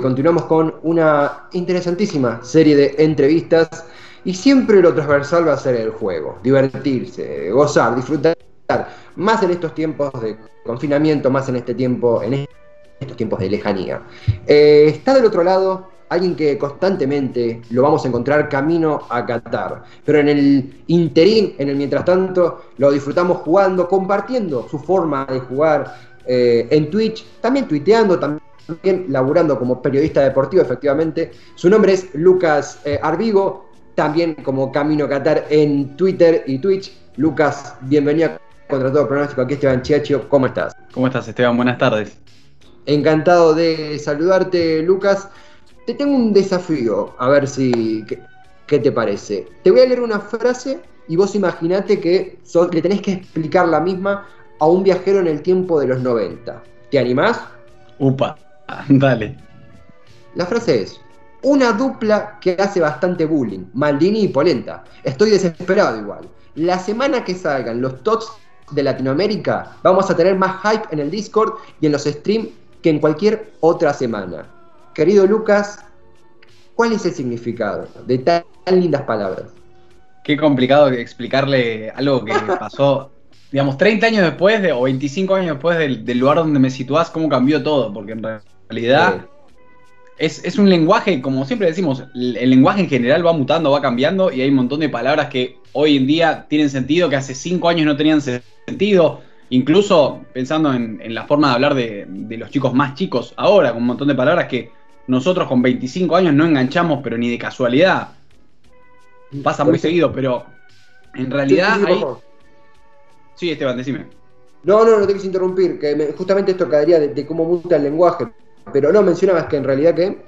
continuamos con una interesantísima serie de entrevistas y siempre lo transversal va a ser el juego, divertirse, gozar, disfrutar, más en estos tiempos de confinamiento, más en este tiempo, en estos tiempos de lejanía. Eh, está del otro lado alguien que constantemente lo vamos a encontrar camino a Qatar, pero en el interín, en el mientras tanto, lo disfrutamos jugando, compartiendo su forma de jugar eh, en Twitch, también tuiteando, también laburando como periodista deportivo, efectivamente. Su nombre es Lucas eh, Arbigo, también como Camino Qatar en Twitter y Twitch. Lucas, bienvenido a Contra Todo Pronóstico. Aquí Esteban Chiacho, ¿cómo estás? ¿Cómo estás, Esteban? Buenas tardes. Encantado de saludarte, Lucas. Te tengo un desafío, a ver si. ¿Qué, te parece? Te voy a leer una frase y vos imaginate que le tenés que explicar la misma a un viajero en el tiempo de los 90. ¿Te animás? Upa, dale. La frase es: Una dupla que hace bastante bullying, Maldini y Polenta. Estoy desesperado igual. La semana que salgan los TOTS de Latinoamérica, vamos a tener más hype en el Discord y en los streams que en cualquier otra semana. Querido Lucas, ¿cuál es el significado de tan, lindas palabras? Qué complicado explicarle algo que pasó, digamos, 30 años después de, o 25 años después del, lugar donde me situás, cómo cambió todo, porque en realidad es, un lenguaje, como siempre decimos, el, lenguaje en general va mutando, va cambiando y hay un montón de palabras que hoy en día tienen sentido, que hace 5 años no tenían sentido. Incluso pensando en, la forma de hablar de, de, los chicos más chicos ahora, con un montón de palabras que nosotros con 25 años no enganchamos, pero ni de casualidad. Pasa muy seguido, pero en realidad sí, Sí, Esteban, decime. No, no, no te quise interrumpir, que justamente esto caería de, cómo muta el lenguaje. Pero no, mencionabas que en realidad qué.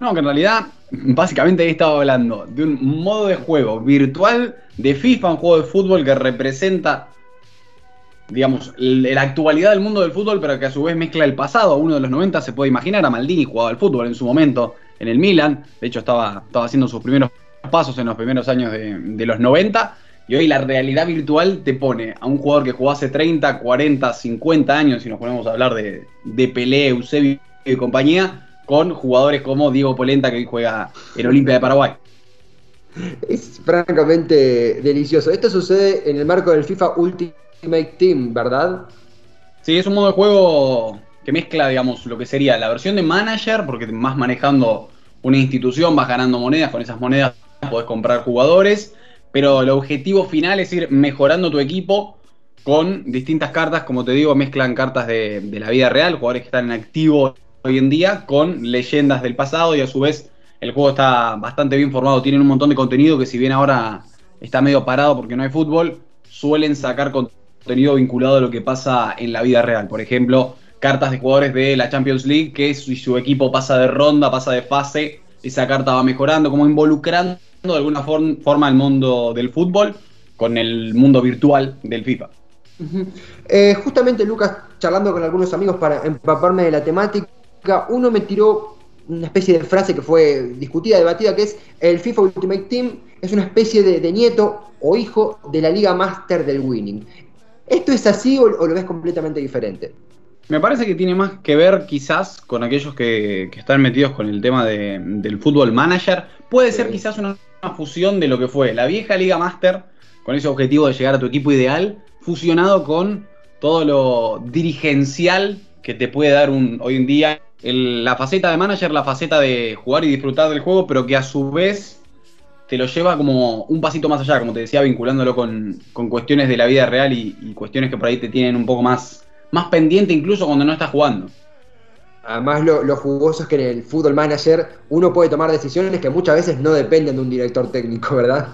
No, que en realidad, básicamente he estado hablando de un modo de juego virtual de FIFA, un juego de fútbol que representa digamos, la actualidad del mundo del fútbol, pero que a su vez mezcla el pasado. Uno de los 90 se puede imaginar, a Maldini jugaba al fútbol en su momento en el Milan, de hecho estaba, estaba haciendo sus primeros pasos en los primeros años de, los 90, y hoy la realidad virtual te pone a un jugador que jugó hace 30, 40, 50 años, si nos ponemos a hablar de, de Pelé, Eusebio y compañía, con jugadores como Diego Polenta, que hoy juega en Olimpia de Paraguay. Es francamente delicioso. Esto sucede en el marco del FIFA Ultimate Team, ¿verdad? Sí, es un modo de juego que mezcla, digamos, lo que sería la versión de manager, porque más manejando una institución, vas ganando monedas, con esas monedas podés comprar jugadores, pero el objetivo final es ir mejorando tu equipo con distintas cartas, como te digo, mezclan cartas de, de la vida real, jugadores que están en activo hoy en día, con leyendas del pasado y a su vez el juego está bastante bien formado, tienen un montón de contenido que si bien ahora está medio parado porque no hay fútbol, suelen sacar contenido vinculado a lo que pasa en la vida real. Por ejemplo, cartas de jugadores de la Champions League que si su equipo pasa de ronda, pasa de fase, esa carta va mejorando, como involucrando de alguna forma el mundo del fútbol con el mundo virtual del FIFA. Eh, justamente Lucas, charlando con algunos amigos para empaparme de la temática, uno me tiró una especie de frase que fue discutida, debatida, que es el FIFA Ultimate Team es una especie de, de nieto o hijo de la Liga Master del Winning. ¿Esto es así o, lo ves completamente diferente? Me parece que tiene más que ver quizás con aquellos que, están metidos con el tema del fútbol manager. Puede ser quizás una, fusión de lo que fue la vieja Liga Master, con ese objetivo de llegar a tu equipo ideal, fusionado con todo lo dirigencial que te puede dar un, hoy en día la faceta de manager, la faceta de jugar y disfrutar del juego, pero que a su vez te lo lleva como un pasito más allá, como te decía, vinculándolo con, cuestiones de la vida real y, cuestiones que por ahí te tienen un poco más, más pendiente incluso cuando no estás jugando. Además, lo, jugoso es que en el fútbol manager uno puede tomar decisiones que muchas veces no dependen de un director técnico, ¿verdad?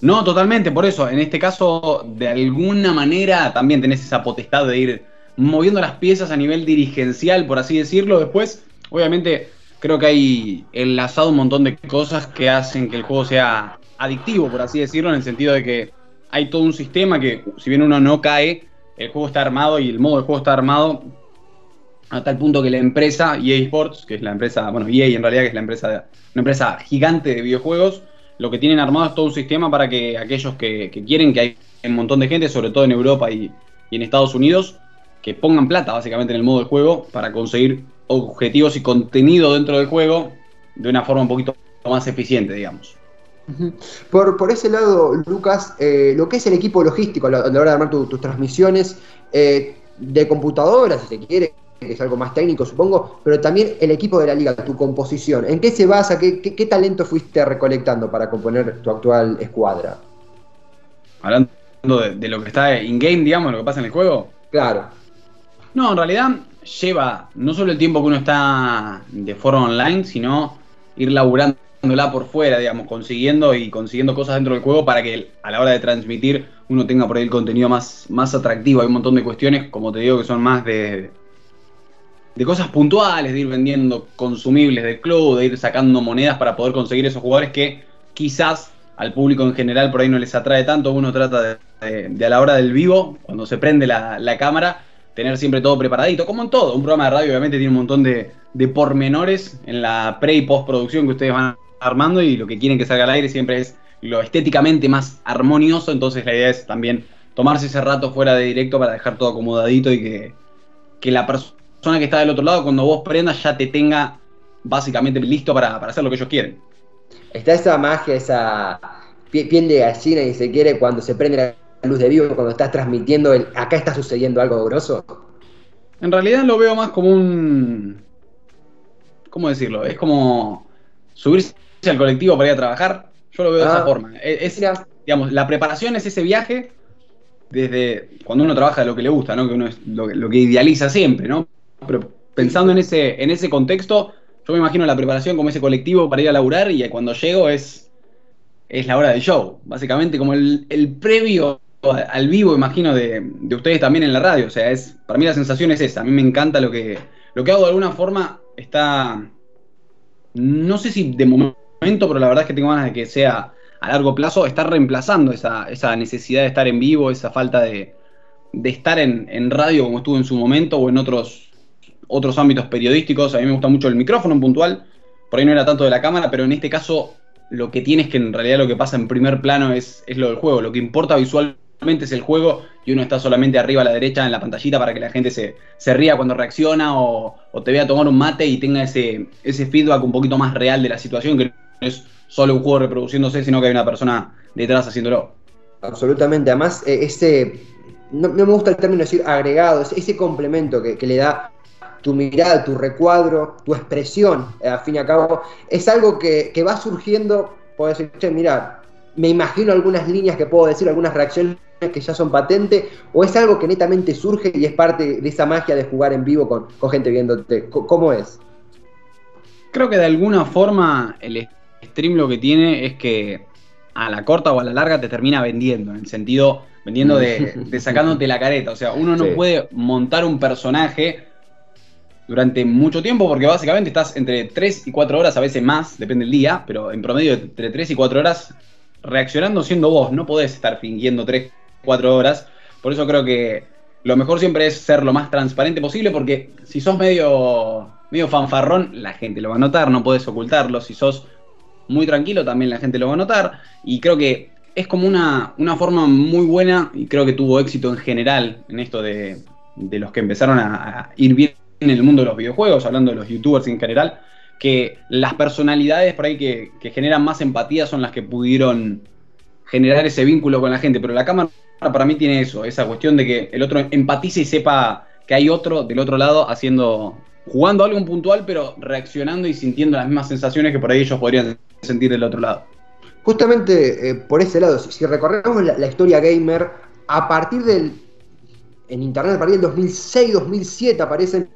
No, totalmente, por eso, en este caso, de alguna manera también tenés esa potestad de ir moviendo las piezas a nivel dirigencial, por así decirlo. Después, obviamente, creo que hay enlazado un montón de cosas que hacen que el juego sea adictivo, por así decirlo, en el sentido de que hay todo un sistema que, si bien uno no cae, el juego está armado y el modo de juego está armado a tal punto que la empresa EA Sports, que es la empresa, bueno, EA en realidad que es la empresa, una empresa gigante de videojuegos, lo que tienen armado es todo un sistema para que aquellos que, quieren, que hay un montón de gente, sobre todo en Europa y, y en Estados Unidos, que pongan plata básicamente en el modo de juego para conseguir objetivos y contenido dentro del juego de una forma un poquito más eficiente, digamos. Por, por ese lado, Lucas, eh, lo que es el equipo logístico a la, hora de armar tus transmisiones eh, de computadoras, si se quiere, que es algo más técnico, supongo, pero también el equipo de la liga, tu composición. ¿En qué se basa? ¿Qué, qué, talento fuiste recolectando para componer tu actual escuadra? Hablando de, de lo que está in-game, digamos, lo que pasa en el juego. Claro. No, en realidad lleva no solo el tiempo que uno está de forma online, sino ir laburando por fuera, digamos, consiguiendo y consiguiendo cosas dentro del juego para que a la hora de transmitir uno tenga por ahí el contenido más, más atractivo. Hay un montón de cuestiones, como te digo, que son más de, de cosas puntuales, de ir vendiendo consumibles del club, de ir sacando monedas para poder conseguir esos jugadores que quizás al público en general por ahí no les atrae tanto. Uno trata de, a la hora del vivo, cuando se prende la, la cámara, tener siempre todo preparadito, como en todo. Un programa de radio obviamente tiene un montón de, de pormenores en la pre y postproducción que ustedes van armando y lo que quieren que salga al aire siempre es lo estéticamente más armonioso, entonces la idea es también tomarse ese rato fuera de directo para dejar todo acomodadito y que, que la persona que está del otro lado cuando vos prendas ya te tenga básicamente listo para, para hacer lo que ellos quieren. Está esa magia, esa piel de gallina y se quiere cuando se prende la luz de vivo, cuando estás transmitiendo el acá está sucediendo algo grosso. En realidad lo veo más como un... ¿Cómo decirlo? Es como subirse al colectivo para ir a trabajar. Yo lo veo de esa ah, forma. Es, digamos, la preparación es ese viaje desde cuando uno trabaja de lo que le gusta, ¿no? Que uno es lo, que idealiza siempre, ¿no? Pero pensando en ese, en ese contexto, yo me imagino la preparación como ese colectivo para ir a laburar y cuando llego es, es la hora del show. Básicamente como el, previo al vivo, imagino, de, de, ustedes también en la radio. O sea, es para mí la sensación es esa. A mí me encanta lo que, lo que hago de alguna forma. Está, no sé si de momento pero la verdad es que tengo ganas de que sea a largo plazo, estar reemplazando esa, necesidad de estar en vivo, esa falta de, estar en, radio como estuvo en su momento o en otros, otros ámbitos periodísticos. A mí me gusta mucho el micrófono en puntual, por ahí no era tanto de la cámara, pero en este caso lo que tiene es que en realidad lo que pasa en primer plano es, es lo del juego. Lo que importa visualmente es el juego y uno está solamente arriba a la derecha en la pantallita para que la gente se, ría cuando reacciona o, te vea tomar un mate y tenga ese, ese feedback un poquito más real de la situación que es solo un juego reproduciéndose, sino que hay una persona detrás haciéndolo. Absolutamente, además eh, ese, no, me gusta el término decir agregado, ese, complemento que, le da tu mirada, tu recuadro, tu expresión, eh, al fin y al cabo, es algo que, va surgiendo, puedes decir, che, mira, me imagino algunas líneas que puedo decir, algunas reacciones que ya son patentes, o es algo que netamente surge y es parte de esa magia de jugar en vivo con, con gente viéndote. ¿Cómo es? Creo que de alguna forma el stream lo que tiene es que a la corta o a la larga te termina vendiendo, en el sentido, vendiendo de, sacándote la careta. O sea, uno no puede montar un personaje durante mucho tiempo porque básicamente estás entre 3 y 4 horas, a veces más, depende del día, pero en promedio entre 3 y 4 horas reaccionando siendo vos. No podés estar fingiendo 3, 4 horas. Por eso creo que lo mejor siempre es ser lo más transparente posible porque si sos medio, medio fanfarrón, la gente lo va a notar, no podés ocultarlo. Si sos muy tranquilo, también la gente lo va a notar. Y creo que es como una, forma muy buena, y creo que tuvo éxito en general en esto de, los que empezaron a, ir bien en el mundo de los videojuegos, hablando de los youtubers en general, que las personalidades por ahí que, generan más empatía son las que pudieron generar ese vínculo con la gente. Pero la cámara para mí tiene eso, esa cuestión de que el otro empatice y sepa que hay otro del otro lado haciendo, jugando algo puntual, pero reaccionando y sintiendo las mismas sensaciones que por ahí ellos podrían sentir del otro lado. Justamente eh, por ese lado, si, recorremos la, historia gamer, a partir del. En internet, a partir del 2006-2007 aparecen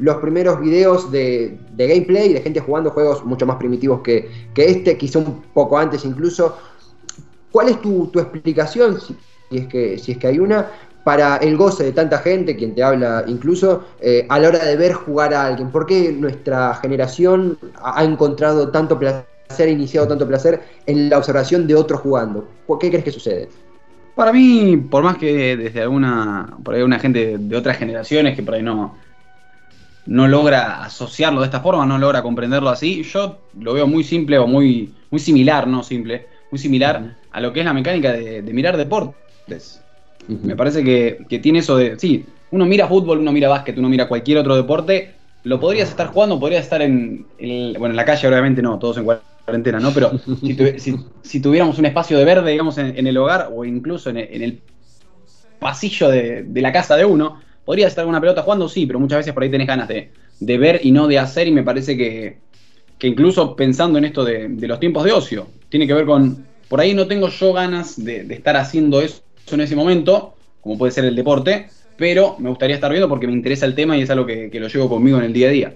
los primeros videos de, gameplay de gente jugando juegos mucho más primitivos que, este, quizá un poco antes incluso. ¿Cuál es tu, explicación, si, es que, si es que hay una, para el goce de tanta gente, quien te habla incluso, eh, a la hora de ver jugar a alguien? ¿Por qué nuestra generación ha encontrado tanto placer? ser iniciado tanto placer en la observación de otros jugando. ¿Qué crees que sucede? Para mí, por más que desde alguna, por ahí una gente de otras generaciones que por ahí no, no logra asociarlo de esta forma, no logra comprenderlo así, yo lo veo muy simple o muy, muy similar, no simple, muy similar a lo que es la mecánica de, mirar deportes. Me parece que, que, tiene eso de, sí, uno mira fútbol, uno mira básquet, uno mira cualquier otro deporte lo podrías estar jugando, podrías estar en, bueno, en la calle obviamente no, todos en cuarentena, ¿no? Pero si, tuviéramos un espacio de verde, digamos, en, el hogar o incluso en el, pasillo de, la casa de uno, podrías estar con una pelota jugando, sí, pero muchas veces por ahí tenés ganas de, ver y no de hacer y me parece que, incluso pensando en esto de, los tiempos de ocio, tiene que ver con, por ahí no tengo yo ganas de, estar haciendo eso en ese momento, como puede ser el deporte, pero me gustaría estar viendo porque me interesa el tema y es algo que, lo llevo conmigo en el día a día.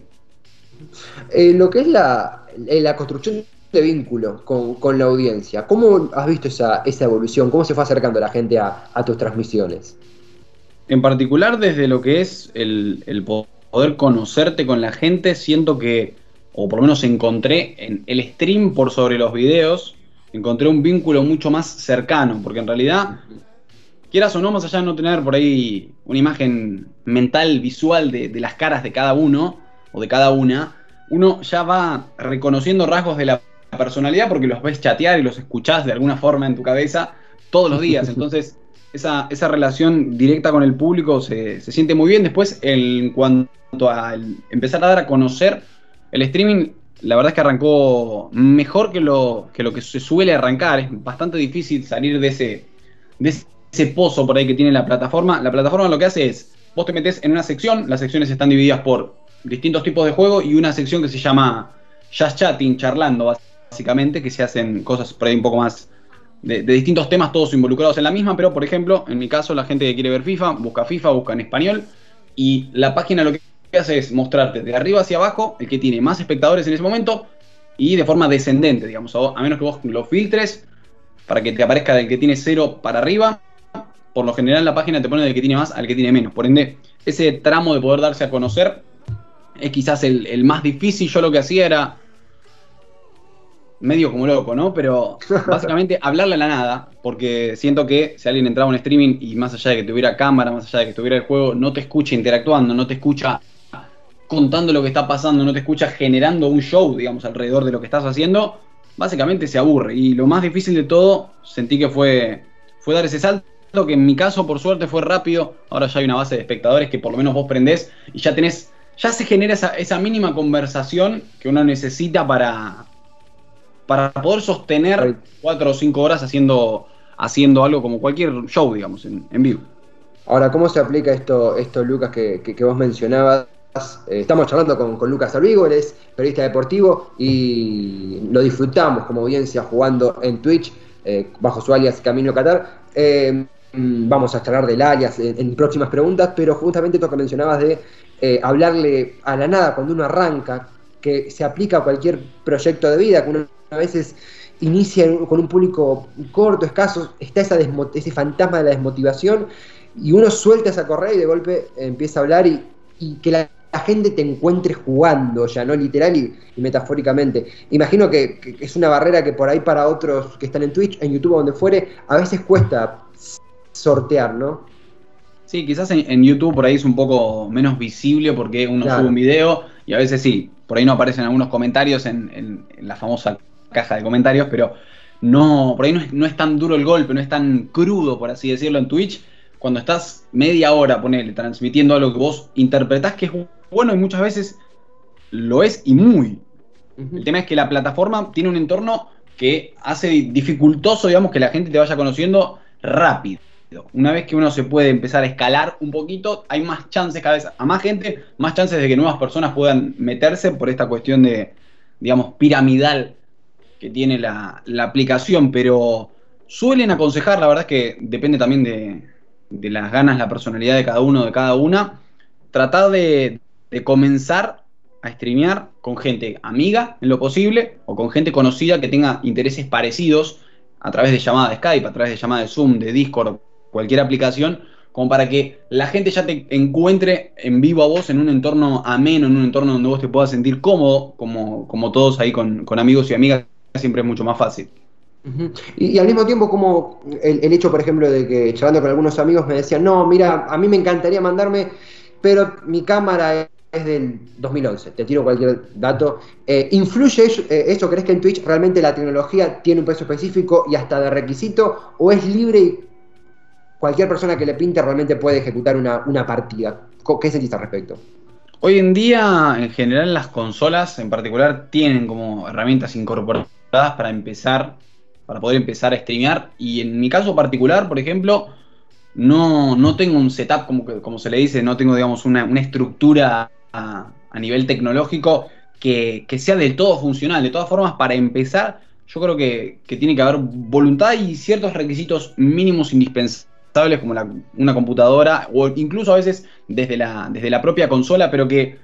Eh, lo que es la, eh, la construcción de vínculo con, la audiencia, ¿cómo has visto esa, evolución? ¿Cómo se fue acercando la gente a, tus transmisiones? En particular desde lo que es el, el poder conocerte con la gente, siento que, o por lo menos encontré en el stream por sobre los videos, encontré un vínculo mucho más cercano, porque en realidad quieras o no, más allá de no tener por ahí una imagen mental, visual de, las caras de cada uno o de cada una, uno ya va reconociendo rasgos de la personalidad porque los ves chatear y los escuchás de alguna forma en tu cabeza todos los días. Entonces, esa, relación directa con el público se, siente muy bien. Después, en cuanto a empezar a dar a conocer el streaming, la verdad es que arrancó mejor que lo que, lo que se suele arrancar. Es bastante difícil salir de ese, de ese ese pozo por ahí que tiene la plataforma. La plataforma lo que hace es, vos te metes en una sección, las secciones están divididas por distintos tipos de juego y una sección que se llama Just Chatting, charlando básicamente, que se hacen cosas por ahí un poco más de, distintos temas, todos involucrados en la misma, pero por ejemplo, en mi caso, la gente que quiere ver FIFA, busca FIFA, busca en español y la página lo que hace es mostrarte de arriba hacia abajo el que tiene más espectadores en ese momento y de forma descendente, digamos, a menos que vos lo filtres para que te aparezca del que tiene cero para arriba por lo general la página te pone del que tiene más al que tiene menos. Por ende, ese tramo de poder darse a conocer es quizás el, más difícil. Yo lo que hacía era medio como loco, ¿no? Pero básicamente hablarle a la nada, porque siento que si alguien entraba en streaming y más allá de que tuviera cámara, más allá de que tuviera el juego, no te escucha interactuando, no te escucha contando lo que está pasando, no te escucha generando un show, digamos, alrededor de lo que estás haciendo, básicamente se aburre. Y lo más difícil de todo, sentí que fue, fue dar ese salto que en mi caso, por suerte, fue rápido. Ahora ya hay una base de espectadores que por lo menos vos prendés y ya tenés, ya se genera esa, mínima conversación que uno necesita para, para poder sostener cuatro o cinco horas haciendo, haciendo algo como cualquier show, digamos, en, vivo. Ahora, ¿cómo se aplica esto, esto Lucas, que, vos mencionabas? Eh, estamos charlando con, Lucas Alvigo, él es periodista deportivo y lo disfrutamos como audiencia jugando en Twitch eh, bajo su alias Camino Qatar. Eh, vamos a charlar del alias en, próximas preguntas, pero justamente esto que mencionabas de eh, hablarle a la nada cuando uno arranca, que se aplica a cualquier proyecto de vida, que uno a veces inicia con un público corto, escaso, está esa ese fantasma de la desmotivación y uno suelta esa correa y de golpe empieza a hablar y, que la, gente te encuentre jugando ya, ¿no? Literal y, metafóricamente. Imagino que, que, es una barrera que por ahí para otros que están en Twitch, en YouTube, donde fuere, a veces cuesta sortear, ¿no? Sí, quizás en, YouTube por ahí es un poco menos visible porque uno sube un video y a veces sí, por ahí no aparecen algunos comentarios en, la famosa caja de comentarios, pero no, por ahí no es, tan duro el golpe, no es tan crudo, por así decirlo, en Twitch. Cuando estás media hora, ponele, transmitiendo algo que vos interpretás que es bueno y muchas veces lo es y muy. El tema es que la plataforma tiene un entorno que hace dificultoso, digamos, que la gente te vaya conociendo rápido. Una vez que uno se puede empezar a escalar un poquito, hay más chances cada vez, a más gente, más chances de que nuevas personas puedan meterse por esta cuestión de, digamos, piramidal que tiene la, aplicación, pero suelen aconsejar, la verdad es que depende también de, las ganas, la personalidad de cada uno, de cada una, tratar de, de comenzar a streamear con gente amiga en lo posible o con gente conocida que tenga intereses parecidos a través de llamada de Skype, a través de llamada de Zoom, de Discord, cualquier aplicación, como para que la gente ya te encuentre en vivo a vos en un entorno ameno, en un entorno donde vos te puedas sentir cómodo, como, como todos ahí con, amigos y amigas, siempre es mucho más fácil. y, al mismo tiempo, como el, hecho, por ejemplo, de que charlando con algunos amigos me decían, no, mira, a mí me encantaría mandarme, pero mi cámara es del 2011, te tiro cualquier dato. Eh, ¿Influye eh, eso? ¿Crees que en Twitch realmente la tecnología tiene un peso específico y hasta de requisito? ¿O es libre y cualquier persona que le pinte realmente puede ejecutar una, partida. ¿Qué sentís al respecto? Hoy en día, en general, las consolas en particular tienen como herramientas incorporadas para empezar, para poder empezar a streamear. Y en mi caso particular, por ejemplo, no, no tengo un setup, como, como se le dice, no tengo, digamos, una, estructura a, nivel tecnológico que, sea del todo funcional. De todas formas, para empezar, yo creo que, tiene que haber voluntad y ciertos requisitos mínimos indispensables como una computadora o incluso a veces desde la, desde la propia consola, pero que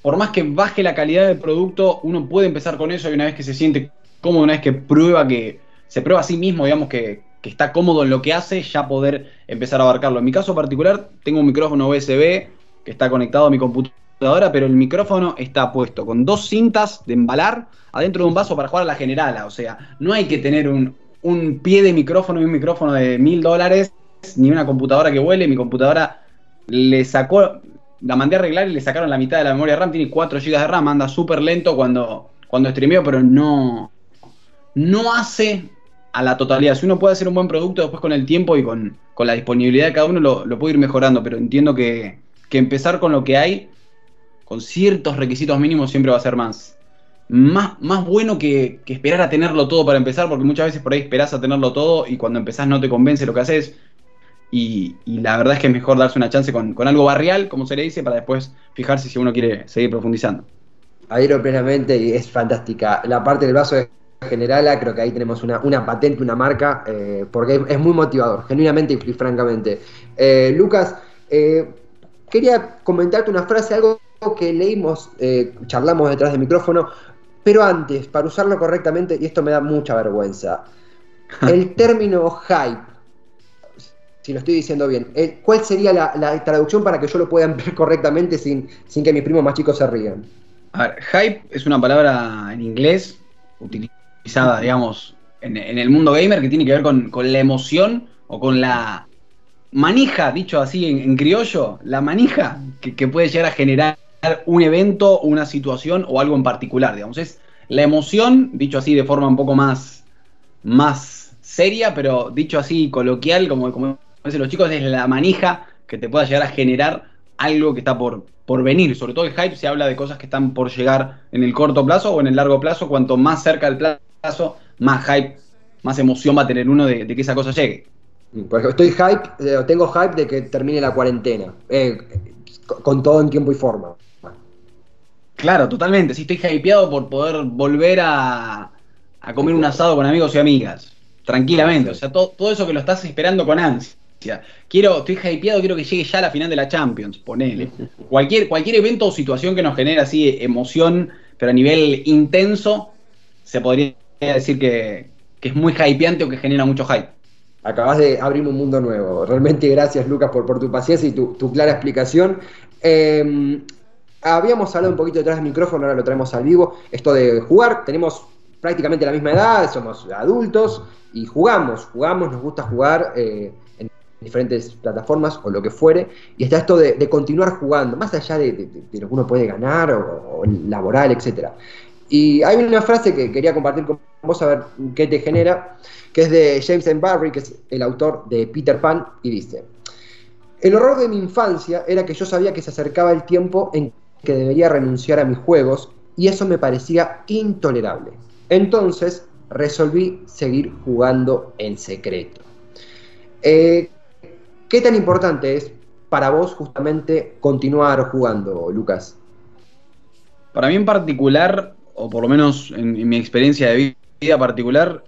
por más que baje la calidad del producto, uno puede empezar con eso y una vez que se siente cómodo, una vez que prueba que se prueba a sí mismo, digamos que, que está cómodo en lo que hace, ya poder empezar a abarcarlo. En mi caso particular, tengo un micrófono USB que está conectado a mi computadora, pero el micrófono está puesto con dos cintas de embalar adentro de un vaso para jugar a la generala. O sea, no hay que tener un, un pie de micrófono y un micrófono de mil dólares ni una computadora que huele. Mi computadora le sacó, la mandé a arreglar y le sacaron la mitad de la memoria RAM. Tiene 4 GB de RAM, anda súper lento cuando, cuando streameo, pero no, no hace a la totalidad. Si uno puede hacer un buen producto, después con el tiempo y con, la disponibilidad de cada uno lo, lo puede ir mejorando, pero entiendo que, empezar con lo que hay, con ciertos requisitos mínimos, siempre va a ser más, más, más bueno que, que, esperar a tenerlo todo para empezar, porque muchas veces por ahí esperás a tenerlo todo y cuando empezás no te convence lo que haces. Y, la verdad es que es mejor darse una chance con, algo barrial, como se le dice, para después fijarse si uno quiere seguir profundizando. Adhiero plenamente y es fantástica. La parte del vaso de Generala, creo que ahí tenemos una, patente, una marca, eh, porque es, muy motivador, genuinamente y, francamente. Eh, Lucas, eh, quería comentarte una frase, algo que leímos, charlamos detrás del micrófono, pero antes, para usarlo correctamente, y esto me da mucha vergüenza, el término hype si lo estoy diciendo bien. Eh, ¿Cuál sería la, traducción para que yo lo pueda ver correctamente sin, sin que mis primos más chicos se rían? A ver, hype es una palabra en inglés utilizada, digamos, en, el mundo gamer que tiene que ver con, la emoción o con la manija, dicho así en, criollo, la manija que, puede llegar a generar un evento, una situación o algo en particular, digamos. Es la emoción, dicho así de forma un poco más, más seria, pero dicho así coloquial, como los chicos, es la manija que te pueda llegar a generar algo que está por, por venir. Sobre todo el hype se habla de cosas que están por llegar en el corto plazo o en el largo plazo. Cuanto más cerca del plazo, más hype, más emoción va a tener uno de, que esa cosa llegue. Porque estoy hype, eh, tengo hype de que termine la cuarentena, eh, con todo en tiempo y forma. Claro, totalmente. Sí, estoy hypeado por poder volver a, a comer un asado con amigos y amigas. Tranquilamente. O sea, todo, todo eso que lo estás esperando con ansia. Quiero, estoy hypeado, quiero que llegue ya a la final de la Champions, ponele. Cualquier, cualquier evento o situación que nos genere así emoción, pero a nivel intenso, se podría decir que, es muy hypeante o que genera mucho hype. Acabas de abrir un mundo nuevo. Realmente gracias, Lucas, por, por tu paciencia y tu, clara explicación. Em, habíamos hablado un poquito detrás del micrófono, ahora lo traemos al vivo. Esto de jugar, tenemos prácticamente la misma edad, somos adultos y jugamos, jugamos, nos gusta jugar. Eh, diferentes plataformas o lo que fuere, y está esto de, continuar jugando, más allá de, lo que uno puede ganar o, laboral, etc. Y hay una frase que quería compartir con vos a ver qué te genera, que es de James M. Barry, que es el autor de Peter Pan, y dice, el horror de mi infancia era que yo sabía que se acercaba el tiempo en que debería renunciar a mis juegos, y eso me parecía intolerable. Entonces resolví seguir jugando en secreto. Eh, ¿Qué tan importante es para vos justamente continuar jugando, Lucas? Para mí en particular, o por lo menos en, mi experiencia de vida particular,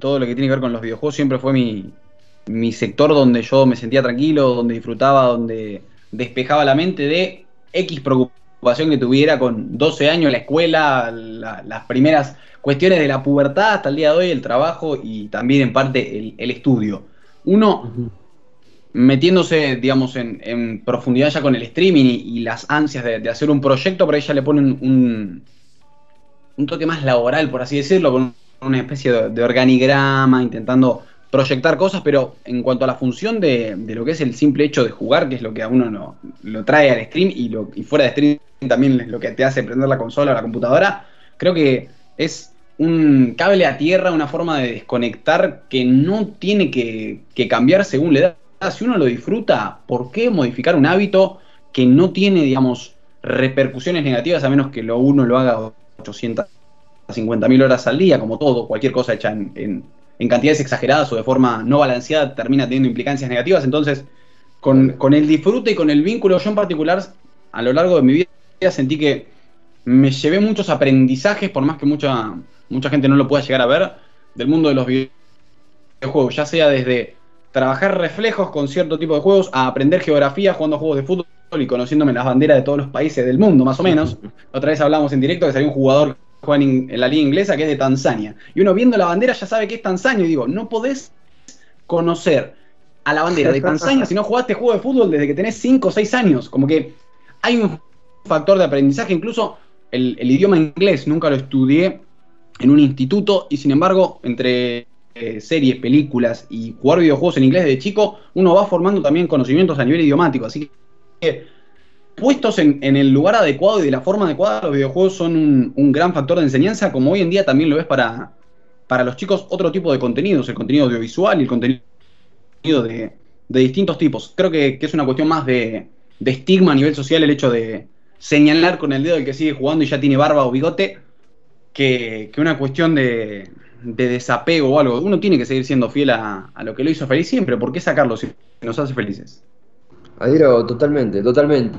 todo lo que tiene que ver con los videojuegos siempre fue mi, sector donde yo me sentía tranquilo, donde disfrutaba, donde despejaba la mente de X preocupación que tuviera con 12 años, la escuela, las primeras cuestiones de la pubertad hasta el día de hoy, el trabajo y también en parte el, estudio. Uno, metiéndose, digamos, en, profundidad ya con el streaming y, las ansias de, hacer un proyecto, por ahí ya le ponen un, un toque más laboral, por así decirlo, con una especie de, organigrama, intentando proyectar cosas, pero en cuanto a la función de, lo que es el simple hecho de jugar, que es lo que a uno lo, trae al stream y, lo, y fuera de stream también es lo que te hace prender la consola o la computadora, creo que es un cable a tierra, una forma de desconectar que no tiene que, que cambiar según la edad si uno lo disfruta, ¿por qué modificar un hábito que no tiene, digamos, repercusiones negativas a menos que lo uno lo haga 850 mil horas al día, como todo, cualquier cosa hecha en, cantidades exageradas o de forma no balanceada termina teniendo implicancias negativas. Entonces, con, con, el disfrute y con el vínculo, yo en particular, a lo largo de mi vida sentí que me llevé muchos aprendizajes, por más que mucha, mucha gente no lo pueda llegar a ver, del mundo de los videojuegos, ya sea desde trabajar reflejos con cierto tipo de juegos, a aprender geografía jugando juegos de fútbol y conociéndome las banderas de todos los países del mundo, más o menos. Otra vez hablamos en directo que salió un jugador que juega en, la liga inglesa que es de Tanzania. Y uno viendo la bandera ya sabe que es Tanzania. Y digo, no podés conocer a la bandera de Tanzania si no jugaste juego de fútbol desde que tenés 5 o 6 años. Como que hay un factor de aprendizaje, incluso el, el idioma inglés nunca lo estudié en un instituto y sin embargo entre eh, series, películas y jugar videojuegos en inglés de chico, uno va formando también conocimientos a nivel idiomático. Así que, puestos en, el lugar adecuado y de la forma adecuada, los videojuegos son un, gran factor de enseñanza, como hoy en día también lo es para, para los chicos otro tipo de contenidos, el contenido audiovisual y el contenido de, distintos tipos. Creo que, es una cuestión más de, de estigma a nivel social el hecho de señalar con el dedo el que sigue jugando y ya tiene barba o bigote, que una cuestión de, de desapego o algo. Uno tiene que seguir siendo fiel a, lo que lo hizo feliz siempre. ¿Por qué sacarlo si nos hace felices? Adhiero totalmente, totalmente.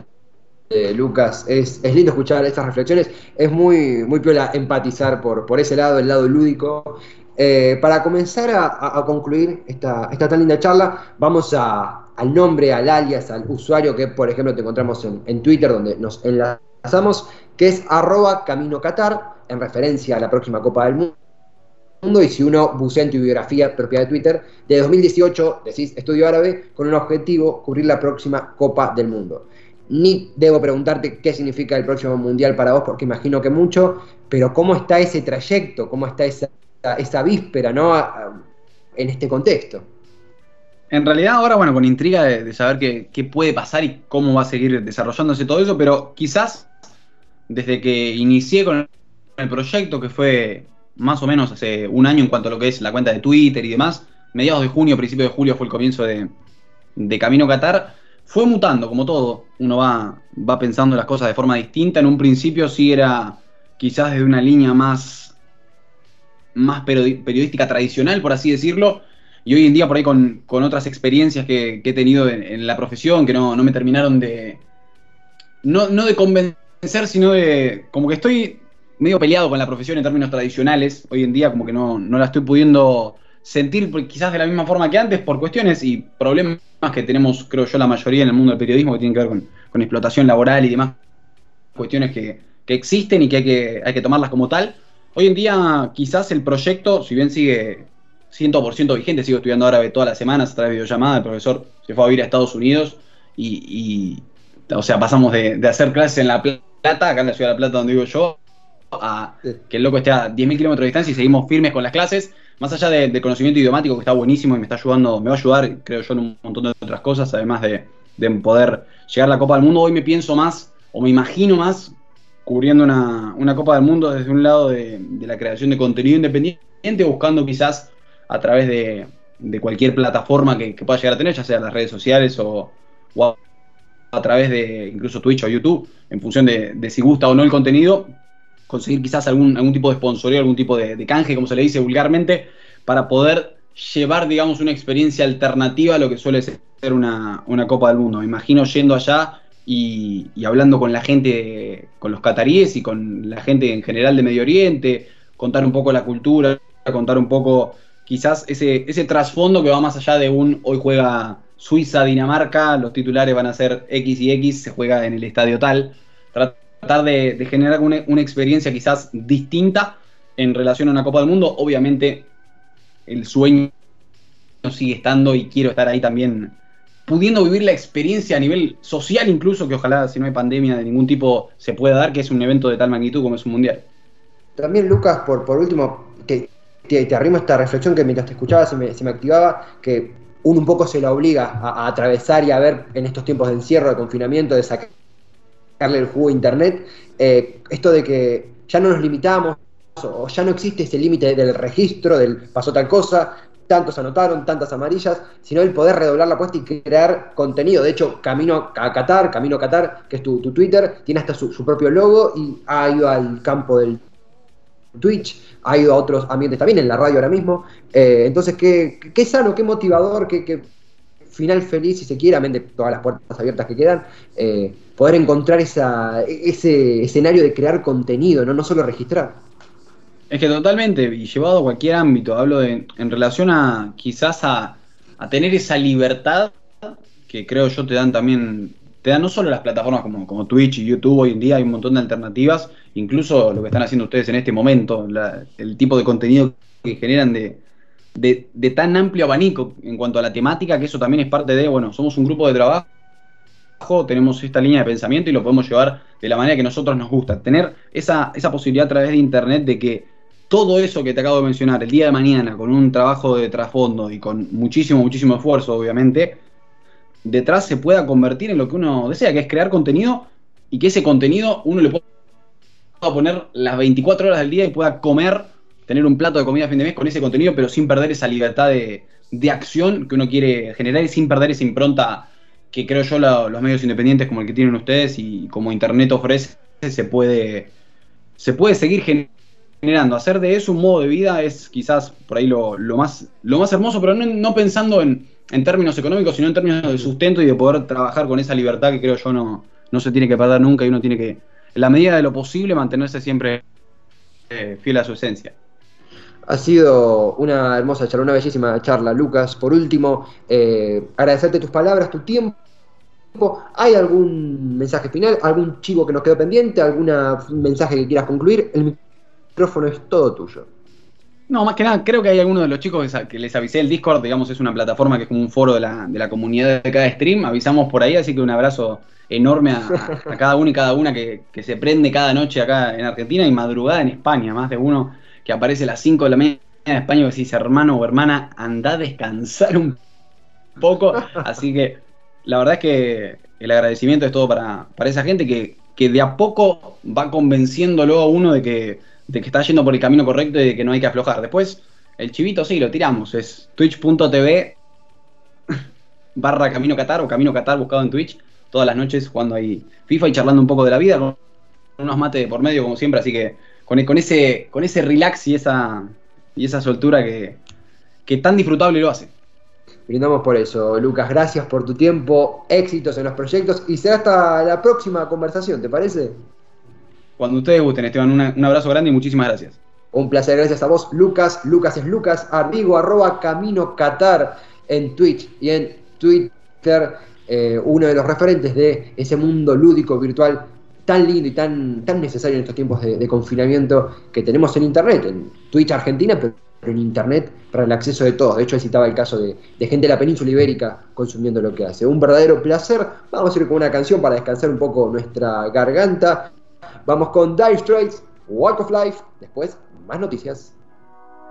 Eh, Lucas, es, lindo escuchar estas reflexiones. Es muy, muy empatizar por, por ese lado, el lado lúdico. Eh, para comenzar a, concluir esta, esta, tan linda charla, vamos a, al nombre, al alias, al usuario que, por ejemplo, te encontramos en, en Twitter, donde nos enlazamos, que es arroba Camino en referencia a la próxima Copa del Mundo y si uno bucea en tu biografía propia de Twitter, de 2018 decís estudio árabe con un objetivo, cubrir la próxima Copa del Mundo. Ni debo preguntarte qué significa el próximo Mundial para vos, porque imagino que mucho, pero cómo está ese trayecto, cómo está esa, esa víspera, ¿no? En este contexto. En realidad ahora, bueno, con intriga de, saber qué, qué, puede pasar y cómo va a seguir desarrollándose todo eso, pero quizás desde que inicié con el proyecto, que fue más o menos hace un año en cuanto a lo que es la cuenta de Twitter y demás. Mediados de junio, principio de julio fue el comienzo de, Camino Qatar. Fue mutando, como todo. Uno va, va pensando las cosas de forma distinta. En un principio sí era quizás desde una línea más, más periodística tradicional, por así decirlo. Y hoy en día por ahí con, otras experiencias que, he tenido en, la profesión, que no, no me terminaron de... No, no de convencer, sino de... Como que estoy medio peleado con la profesión en términos tradicionales. Hoy en día como que no, la estoy pudiendo sentir quizás de la misma forma que antes por cuestiones y problemas que tenemos, creo yo, la mayoría en el mundo del periodismo que tienen que ver con, explotación laboral y demás cuestiones que, existen y que hay, que hay que tomarlas como tal. Hoy en día quizás el proyecto, si bien sigue 100% vigente, sigo estudiando árabe todas las semanas a través de videollamada, el profesor se fue a vivir a Estados Unidos y, o sea, pasamos de hacer clases en La Plata, acá en la ciudad de La Plata donde vivo yo, a que el loco esté a 10.000 kilómetros de distancia y seguimos firmes con las clases. Más allá del conocimiento idiomático que está buenísimo y me está ayudando, me va a ayudar, creo yo, en un montón de otras cosas, además de, poder llegar a la Copa del Mundo. Hoy me pienso más, o me imagino más, cubriendo una, Copa del Mundo desde un lado de, la creación de contenido independiente, buscando quizás a través de, cualquier plataforma que, pueda llegar a tener, ya sea las redes sociales o, a, través de incluso Twitch o YouTube, en función de, de si gusta o no el contenido, conseguir quizás algún, algún tipo de sponsorio, algún tipo de, canje, como se le dice vulgarmente, para poder llevar, digamos, una experiencia alternativa a lo que suele ser una, Copa del Mundo. Me imagino yendo allá y, hablando con la gente, con los cataríes y con la gente en general de Medio Oriente, contar un poco la cultura, contar un poco quizás ese, ese trasfondo que va más allá de un hoy juega Suiza, Dinamarca, los titulares van a ser X y X, se juega en el estadio tal de, generar una, experiencia quizás distinta en relación a una Copa del Mundo. Obviamente el sueño sigue estando y quiero estar ahí también pudiendo vivir la experiencia a nivel social incluso, que ojalá si no hay pandemia de ningún tipo se pueda dar, que es un evento de tal magnitud como es un mundial. También Lucas, por, por último, que te, arrimo esta reflexión que mientras te escuchaba se me, se me activaba, que uno un poco se lo obliga a, a, atravesar y a ver en estos tiempos de encierro, de confinamiento, de sacar darle el juego a Internet, eh, esto de que ya no nos limitamos o ya no existe ese límite del registro, del pasó tal cosa, tantos anotaron, tantas amarillas, sino el poder redoblar la apuesta y crear contenido. De hecho, Camino a Qatar, Camino a Qatar, que es tu, Twitter, tiene hasta su, propio logo y ha ido al campo del Twitch, ha ido a otros ambientes también, en la radio ahora mismo. Eh, entonces, qué, qué, sano, qué motivador, qué, final feliz, si se quiere, amén de todas las puertas abiertas que quedan, eh, poder encontrar esa, ese escenario de crear contenido, no, no solo registrar. Es que totalmente, y llevado a cualquier ámbito, hablo de, en relación a quizás a, tener esa libertad que creo yo te dan también, te dan no solo las plataformas como, como Twitch y YouTube, hoy en día hay un montón de alternativas, incluso lo que están haciendo ustedes en este momento, el tipo de contenido que generan de, de, de, tan amplio abanico en cuanto a la temática, que eso también es parte de, bueno, somos un grupo de trabajo, tenemos esta línea de pensamiento y lo podemos llevar de la manera que nosotros nos gusta. Tener esa, esa posibilidad a través de Internet de que todo eso que te acabo de mencionar el día de mañana, con un trabajo de trasfondo y con muchísimo, muchísimo esfuerzo, obviamente, detrás se pueda convertir en lo que uno desea, que es crear contenido y que ese contenido uno le pueda poner las 24 horas del día y pueda comer, tener un plato de comida a fin de mes con ese contenido, pero sin perder esa libertad de, acción que uno quiere generar y sin perder esa impronta que creo yo los medios independientes como el que tienen ustedes y como Internet ofrece, se puede, se puede seguir generando. Hacer de eso un modo de vida es quizás por ahí lo, más, lo más hermoso, pero no, pensando en, términos económicos, sino en términos de sustento y de poder trabajar con esa libertad que creo yo no, no se tiene que perder nunca y uno tiene que, en la medida de lo posible, mantenerse siempre eh, fiel a su esencia. Ha sido una hermosa charla, una bellísima charla, Lucas. Por último, eh, agradecerte tus palabras, tu tiempo. ¿Hay algún mensaje final, algún chivo que nos quedó pendiente, algún mensaje que quieras concluir? El micrófono es todo tuyo. No, más que nada, creo que hay algunos de los chicos que les avisé. El Discord, digamos, es una plataforma que es como un foro de la, comunidad de cada stream, avisamos por ahí, así que un abrazo enorme a, cada uno y cada una que, se prende cada noche acá en Argentina y madrugada en España, más de uno que aparece a las 5 de la mañana en España y dice, hermano o hermana, anda a descansar un poco, así que la verdad es que el agradecimiento es todo para, para esa gente que, que de a poco va convenciéndolo a uno de que de que está yendo por el camino correcto y de que no hay que aflojar. Después, el chivito sí, lo tiramos. Es twitch.tv barra Camino Qatar o Camino Qatar buscado en Twitch. Todas las noches jugando ahí FIFA y charlando un poco de la vida, con unos mates por medio como siempre. Así que con, con, ese, con ese relax y esa, y esa soltura que, que tan disfrutable lo hace. Brindamos por eso, Lucas. Gracias por tu tiempo, éxitos en los proyectos y será hasta la próxima conversación, ¿te parece? Cuando ustedes gusten, Esteban, un abrazo grande y muchísimas gracias. Un placer, gracias a vos, Lucas. Lucas es Lucas Ardigo, arroba Camino Qatar en Twitch y en Twitter. Eh, uno de los referentes de ese mundo lúdico virtual tan lindo y tan, tan necesario en estos tiempos de, confinamiento que tenemos en Internet, en Twitch Argentina, pero en Internet para el acceso de todos. De hecho, él citaba el caso de, gente de la península ibérica consumiendo lo que hace. Un verdadero placer. Vamos a ir con una canción para descansar un poco nuestra garganta. Vamos con Dire Straits, Walk of Life. Después, más noticias.